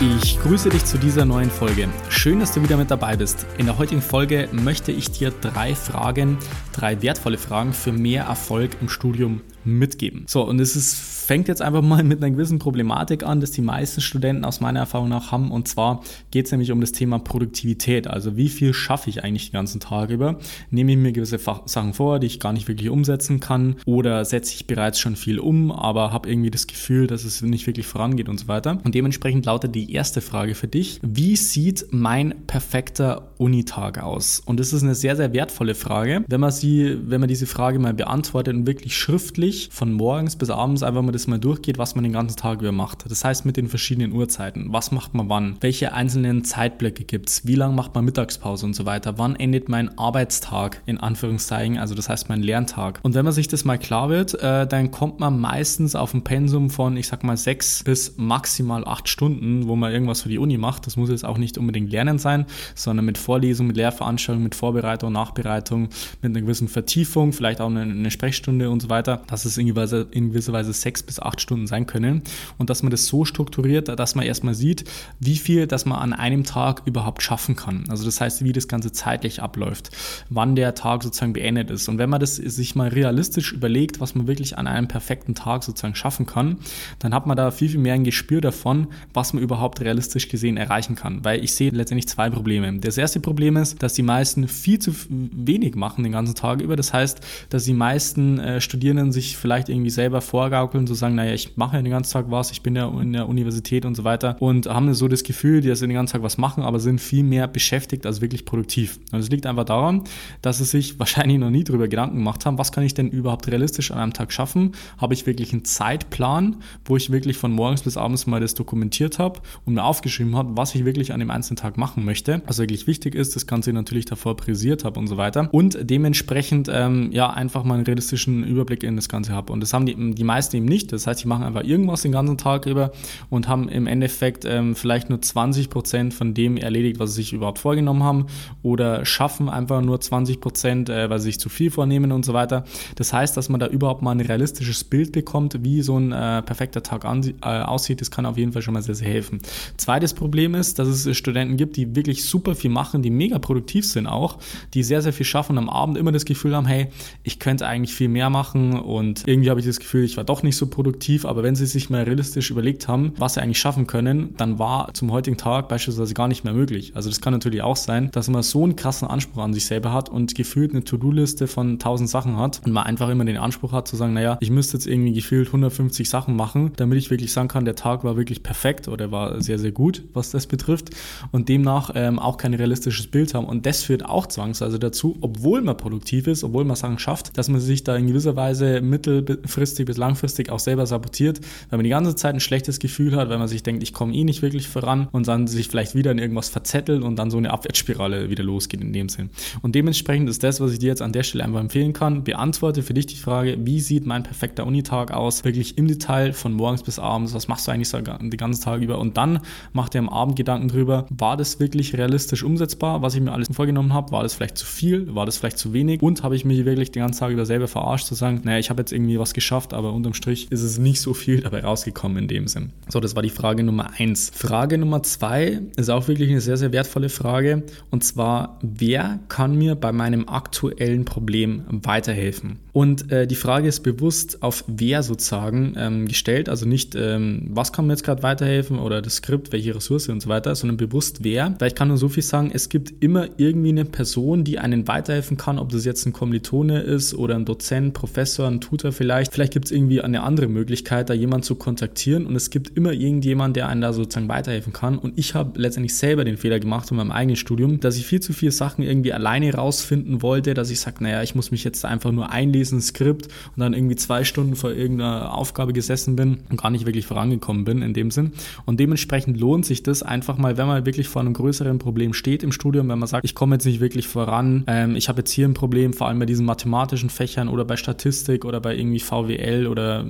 Ich grüße dich zu dieser neuen Folge. Schön, dass du wieder mit dabei bist. In der heutigen Folge möchte ich dir drei Fragen, drei wertvolle Fragen für mehr Erfolg im Studium mitgeben. So, und es ist, fängt jetzt einfach mal mit einer gewissen Problematik an, dass die meisten Studenten aus meiner Erfahrung nach haben. Und zwar geht es nämlich um das Thema Produktivität. Also wie viel schaffe ich eigentlich den ganzen Tag über? Nehme ich mir gewisse Sachen vor, die ich gar nicht wirklich umsetzen kann? Oder setze ich bereits schon viel um, aber habe irgendwie das Gefühl, dass es nicht wirklich vorangeht und so weiter? Und dementsprechend lautet die erste Frage für dich. Wie sieht mein perfekter Unitag aus? Und das ist eine sehr, sehr wertvolle Frage. Wenn man sie, wenn man diese Frage mal beantwortet und wirklich schriftlich von morgens bis abends einfach mal das mal durchgeht, was man den ganzen Tag über macht. Das heißt mit den verschiedenen Uhrzeiten. Was macht man wann? Welche einzelnen Zeitblöcke gibt es? Wie lange macht man Mittagspause und so weiter? Wann endet mein Arbeitstag in Anführungszeichen? Also das heißt mein Lerntag. Und wenn man sich das mal klar wird, äh, dann kommt man meistens auf ein Pensum von, ich sag mal, sechs bis maximal acht Stunden, wo man irgendwas für die Uni macht. Das muss jetzt auch nicht unbedingt Lernen sein, sondern mit Vorlesung, mit Lehrveranstaltungen, mit Vorbereitung, Nachbereitung, mit einer gewissen Vertiefung, vielleicht auch eine, eine Sprechstunde und so weiter. Das es in gewisser Weise sechs bis acht Stunden sein können und dass man das so strukturiert, dass man erstmal sieht, wie viel, dass man an einem Tag überhaupt schaffen kann. Also das heißt, wie das Ganze zeitlich abläuft, wann der Tag sozusagen beendet ist. Und wenn man das sich mal realistisch überlegt, was man wirklich an einem perfekten Tag sozusagen schaffen kann, dann hat man da viel, viel mehr ein Gespür davon, was man überhaupt realistisch gesehen erreichen kann. Weil ich sehe letztendlich zwei Probleme. Das erste Problem ist, dass die meisten viel zu wenig machen den ganzen Tag über. Das heißt, dass die meisten äh, Studierenden sich vielleicht irgendwie selber vorgaukeln, zu sagen, naja, ich mache ja den ganzen Tag was, ich bin ja in der Universität und so weiter und haben so das Gefühl, die den ganzen Tag was machen, aber sind viel mehr beschäftigt als wirklich produktiv. Und es liegt einfach daran, dass sie sich wahrscheinlich noch nie darüber Gedanken gemacht haben, was kann ich denn überhaupt realistisch an einem Tag schaffen? Habe ich wirklich einen Zeitplan, wo ich wirklich von morgens bis abends mal das dokumentiert habe und mir aufgeschrieben habe, was ich wirklich an dem einzelnen Tag machen möchte. Was wirklich wichtig ist, das Ganze natürlich davor präsiert habe und so weiter. Und dementsprechend ähm, ja einfach mal einen realistischen Überblick in das Ganze Ganze habe. Und das haben die, die meisten eben nicht. Das heißt, die machen einfach irgendwas den ganzen Tag über und haben im Endeffekt ähm, vielleicht nur 20 Prozent von dem erledigt, was sie sich überhaupt vorgenommen haben oder schaffen einfach nur 20 Prozent, äh, weil sie sich zu viel vornehmen und so weiter. Das heißt, dass man da überhaupt mal ein realistisches Bild bekommt, wie so ein äh, perfekter Tag äh, aussieht. Das kann auf jeden Fall schon mal sehr, sehr helfen. Zweites Problem ist, dass es Studenten gibt, die wirklich super viel machen, die mega produktiv sind auch, die sehr, sehr viel schaffen und am Abend immer das Gefühl haben, hey, ich könnte eigentlich viel mehr machen und irgendwie habe ich das Gefühl, ich war doch nicht so produktiv. Aber wenn sie sich mal realistisch überlegt haben, was sie eigentlich schaffen können, dann war zum heutigen Tag beispielsweise gar nicht mehr möglich. Also das kann natürlich auch sein, dass man so einen krassen Anspruch an sich selber hat und gefühlt eine To-Do-Liste von 1000 Sachen hat und man einfach immer den Anspruch hat zu sagen, naja, ich müsste jetzt irgendwie gefühlt 150 Sachen machen, damit ich wirklich sagen kann, der Tag war wirklich perfekt oder war sehr, sehr gut, was das betrifft und demnach ähm, auch kein realistisches Bild haben. Und das führt auch zwangsweise dazu, obwohl man produktiv ist, obwohl man Sachen schafft, dass man sich da in gewisser Weise mittel mittelfristig bis langfristig auch selber sabotiert, weil man die ganze Zeit ein schlechtes Gefühl hat, weil man sich denkt, ich komme eh nicht wirklich voran und dann sich vielleicht wieder in irgendwas verzettelt und dann so eine Abwärtsspirale wieder losgeht in dem Sinn. Und dementsprechend ist das, was ich dir jetzt an der Stelle einfach empfehlen kann, beantworte für dich die Frage, wie sieht mein perfekter Unitag aus, wirklich im Detail von morgens bis abends, was machst du eigentlich so den ganzen Tag über? Und dann mach dir am Abend Gedanken drüber, war das wirklich realistisch umsetzbar, was ich mir alles vorgenommen habe, war das vielleicht zu viel, war das vielleicht zu wenig? Und habe ich mich wirklich den ganzen Tag über selber verarscht zu sagen, naja, ich habe jetzt irgendwie was geschafft, aber unterm Strich ist es nicht so viel dabei rausgekommen in dem Sinn. So, das war die Frage Nummer eins. Frage Nummer zwei ist auch wirklich eine sehr, sehr wertvolle Frage. Und zwar, wer kann mir bei meinem aktuellen Problem weiterhelfen? Und äh, die Frage ist bewusst auf wer sozusagen ähm, gestellt, also nicht, ähm, was kann mir jetzt gerade weiterhelfen oder das Skript, welche Ressource und so weiter, sondern bewusst wer. Weil ich kann nur so viel sagen, es gibt immer irgendwie eine Person, die einen weiterhelfen kann, ob das jetzt ein Kommilitone ist oder ein Dozent, Professor, ein Tutor vielleicht. Vielleicht gibt es irgendwie eine andere Möglichkeit, da jemanden zu kontaktieren und es gibt immer irgendjemand, der einen da sozusagen weiterhelfen kann. Und ich habe letztendlich selber den Fehler gemacht in meinem eigenen Studium, dass ich viel zu viele Sachen irgendwie alleine rausfinden wollte, dass ich sage, naja, ich muss mich jetzt einfach nur einlesen lesen, ein Skript und dann irgendwie zwei Stunden vor irgendeiner Aufgabe gesessen bin und gar nicht wirklich vorangekommen bin in dem Sinn. Und dementsprechend lohnt sich das einfach mal, wenn man wirklich vor einem größeren Problem steht im Studium, wenn man sagt, ich komme jetzt nicht wirklich voran, ähm, ich habe jetzt hier ein Problem, vor allem bei diesen mathematischen Fächern oder bei Statistik oder bei irgendwie VWL oder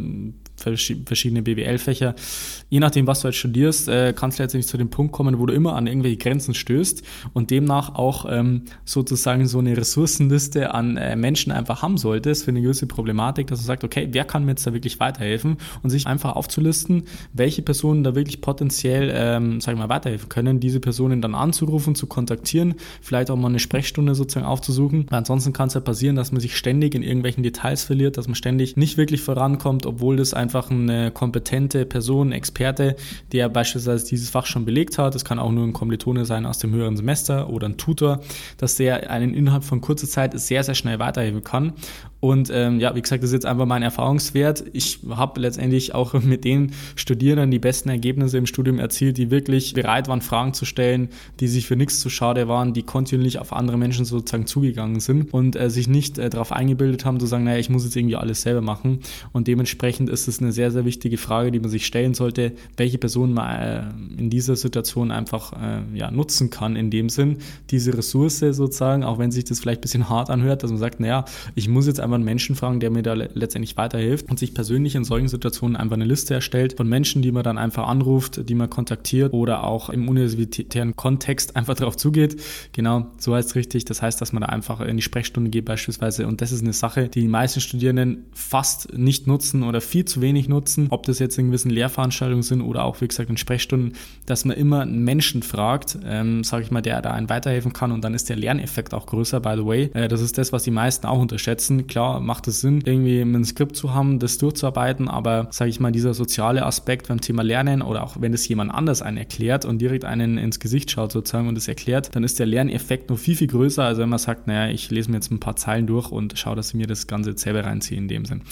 verschiedene BWL-Fächer. Je nachdem, was du jetzt studierst, äh, kannst du letztendlich zu dem Punkt kommen, wo du immer an irgendwelche Grenzen stößt und demnach auch ähm, sozusagen so eine Ressourcenliste an äh, Menschen einfach haben solltest für eine gewisse Problematik, dass du sagst, okay, wer kann mir jetzt da wirklich weiterhelfen und sich einfach aufzulisten, welche Personen da wirklich potenziell, ähm, sag ich mal, weiterhelfen können, diese Personen dann anzurufen, zu kontaktieren, vielleicht auch mal eine Sprechstunde sozusagen aufzusuchen. Weil ansonsten kann es ja passieren, dass man sich ständig in irgendwelchen Details verliert, dass man ständig nicht wirklich vorankommt, obwohl das ein einfach eine kompetente Person, Experte, der beispielsweise dieses Fach schon belegt hat. Es kann auch nur ein Kommilitone sein aus dem höheren Semester oder ein Tutor, dass der einen innerhalb von kurzer Zeit sehr, sehr schnell weiterhelfen kann. Und ähm, ja, wie gesagt, das ist jetzt einfach mein Erfahrungswert. Ich habe letztendlich auch mit den Studierenden die besten Ergebnisse im Studium erzielt, die wirklich bereit waren, Fragen zu stellen, die sich für nichts zu schade waren, die kontinuierlich auf andere Menschen sozusagen zugegangen sind und äh, sich nicht äh, darauf eingebildet haben, zu sagen, naja, ich muss jetzt irgendwie alles selber machen. Und dementsprechend ist es eine sehr, sehr wichtige Frage, die man sich stellen sollte, welche Person man äh, in dieser Situation einfach äh, ja, nutzen kann, in dem Sinn, diese Ressource sozusagen, auch wenn sich das vielleicht ein bisschen hart anhört, dass man sagt, naja, ich muss jetzt einfach einen Menschen fragen, der mir da letztendlich weiterhilft und sich persönlich in solchen Situationen einfach eine Liste erstellt von Menschen, die man dann einfach anruft, die man kontaktiert oder auch im universitären Kontext einfach darauf zugeht. Genau, so heißt es richtig. Das heißt, dass man da einfach in die Sprechstunde geht beispielsweise und das ist eine Sache, die die meisten Studierenden fast nicht nutzen oder viel zu wenig nutzen, ob das jetzt in gewissen Lehrveranstaltungen sind oder auch, wie gesagt, in Sprechstunden, dass man immer einen Menschen fragt, ähm, sage ich mal, der da einen weiterhelfen kann und dann ist der Lerneffekt auch größer, by the way. Äh, das ist das, was die meisten auch unterschätzen. Klar, macht es Sinn, irgendwie ein Skript zu haben, das durchzuarbeiten, aber sage ich mal, dieser soziale Aspekt beim Thema Lernen oder auch wenn es jemand anders einen erklärt und direkt einen ins Gesicht schaut sozusagen und es erklärt, dann ist der Lerneffekt noch viel, viel größer, als wenn man sagt, naja, ich lese mir jetzt ein paar Zeilen durch und schaue, dass ich mir das Ganze selber reinziehe in dem Sinn.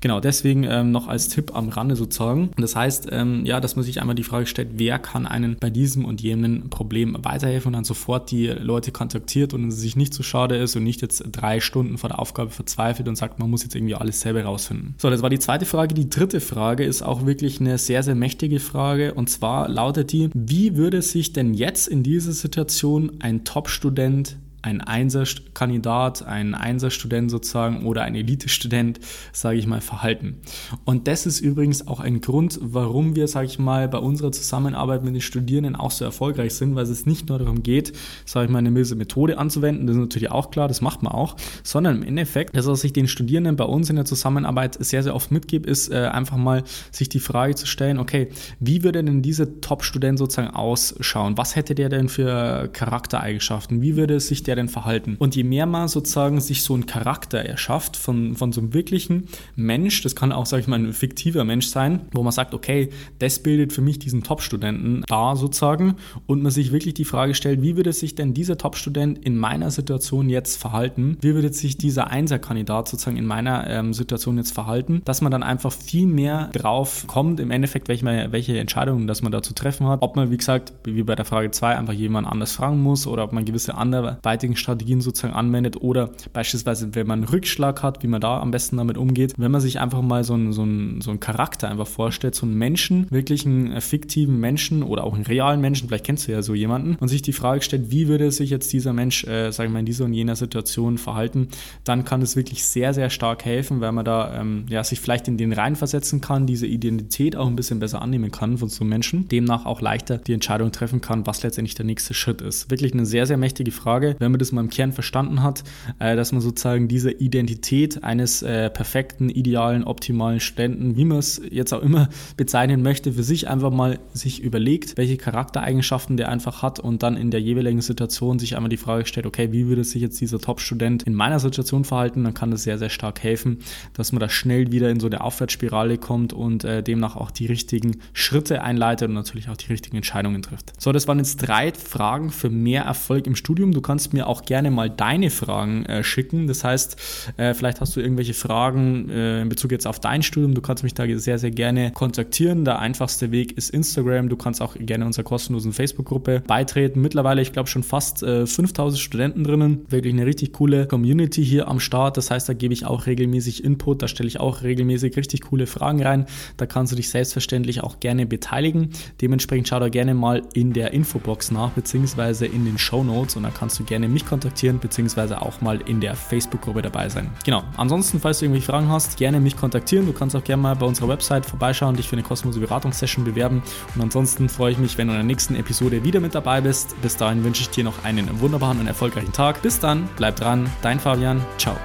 Genau, deswegen ähm, noch als Tipp am Rande sozusagen. Das heißt, ähm, ja, dass man sich einmal die Frage stellt, wer kann einen bei diesem und jenem Problem weiterhelfen und dann sofort die Leute kontaktiert und sich nicht zu schade ist und nicht jetzt drei Stunden vor der Aufgabe verzweifelt verzweifelt und sagt, man muss jetzt irgendwie alles selber rausfinden. So, das war die zweite Frage. Die dritte Frage ist auch wirklich eine sehr, sehr mächtige Frage und zwar lautet die, wie würde sich denn jetzt in dieser Situation ein Top-Student ein Einserkandidat, ein Einserstudent sozusagen oder ein Elite-Student, sage ich mal, verhalten. Und das ist übrigens auch ein Grund, warum wir, sage ich mal, bei unserer Zusammenarbeit mit den Studierenden auch so erfolgreich sind, weil es nicht nur darum geht, sage ich mal, eine gewisse Methode anzuwenden, das ist natürlich auch klar, das macht man auch, sondern im Endeffekt, das, was ich den Studierenden bei uns in der Zusammenarbeit sehr, sehr oft mitgebe, ist äh, einfach mal sich die Frage zu stellen, okay, wie würde denn dieser Top-Student sozusagen ausschauen? Was hätte der denn für Charaktereigenschaften? Wie würde sich der denn verhalten? Und je mehr man sozusagen sich so einen Charakter erschafft von, von so einem wirklichen Mensch, das kann auch, sage ich mal, ein fiktiver Mensch sein, wo man sagt, okay, das bildet für mich diesen Top-Studenten da sozusagen und man sich wirklich die Frage stellt, wie würde sich denn dieser Top-Student in meiner Situation jetzt verhalten? Wie würde sich dieser Einser-Kandidat sozusagen in meiner ähm, Situation jetzt verhalten? Dass man dann einfach viel mehr drauf kommt, im Endeffekt, welche, welche Entscheidungen dass man da zu treffen hat. Ob man, wie gesagt, wie bei der Frage 2, einfach jemand anders fragen muss oder ob man gewisse andere anderweitigen Strategien sozusagen anwendet oder beispielsweise, wenn man einen Rückschlag hat, wie man da am besten damit umgeht. Wenn man sich einfach mal so einen, so einen, so einen Charakter einfach vorstellt, so einen Menschen, wirklich einen fiktiven Menschen oder auch einen realen Menschen, vielleicht kennst du ja so jemanden, und sich die Frage stellt, wie würde sich jetzt dieser Mensch, äh, sagen wir mal, in dieser und jener Situation verhalten, dann kann es wirklich sehr, sehr stark helfen, weil man da ähm, ja, sich vielleicht in den reinversetzen kann, diese Identität auch ein bisschen besser annehmen kann von so einem Menschen, demnach auch leichter die Entscheidung treffen kann, was letztendlich der nächste Schritt ist. Wirklich eine sehr, sehr mächtige Frage. Wenn man das mal im Kern verstanden hat, äh, dass man sozusagen diese Identität eines äh, perfekten, idealen, optimalen Studenten, wie man es jetzt auch immer bezeichnen möchte, für sich einfach mal sich überlegt, welche Charaktereigenschaften der einfach hat und dann in der jeweiligen Situation sich einmal die Frage stellt, okay, wie würde sich jetzt dieser Top-Student in meiner Situation verhalten, dann kann das sehr, sehr stark helfen, dass man da schnell wieder in so eine Aufwärtsspirale kommt und äh, demnach auch die richtigen Schritte einleitet und natürlich auch die richtigen Entscheidungen trifft. So, das waren jetzt drei Fragen für mehr Erfolg im Studium. Du kannst mir mir auch gerne mal deine Fragen äh, schicken. Das heißt, äh, vielleicht hast du irgendwelche Fragen äh, in Bezug jetzt auf dein Studium. Du kannst mich da sehr, sehr gerne kontaktieren. Der einfachste Weg ist Instagram. Du kannst auch gerne unserer kostenlosen Facebook-Gruppe beitreten. Mittlerweile, ich glaube, schon fast 5000 äh, Studenten drinnen. Wirklich eine richtig coole Community hier am Start. Das heißt, da gebe ich auch regelmäßig Input. Da stelle ich auch regelmäßig richtig coole Fragen rein. Da kannst du dich selbstverständlich auch gerne beteiligen. Dementsprechend schau da gerne mal in der Infobox nach, beziehungsweise in den Show Notes und da kannst du gerne mich kontaktieren, beziehungsweise auch mal in der Facebook-Gruppe dabei sein. Genau. Ansonsten, falls du irgendwelche Fragen hast, gerne mich kontaktieren. Du kannst auch gerne mal bei unserer Website vorbeischauen, dich für eine kostenlose Beratungssession bewerben. Und ansonsten freue ich mich, wenn du in der nächsten Episode wieder mit dabei bist. Bis dahin wünsche ich dir noch einen wunderbaren und erfolgreichen Tag. Bis dann, bleib dran, dein Fabian. Ciao.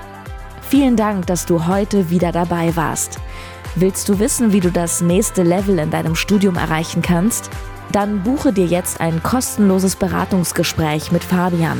Vielen Dank, dass du heute wieder dabei warst. Willst du wissen, wie du das nächste Level in deinem Studium erreichen kannst? Dann buche dir jetzt ein kostenloses Beratungsgespräch mit Fabian.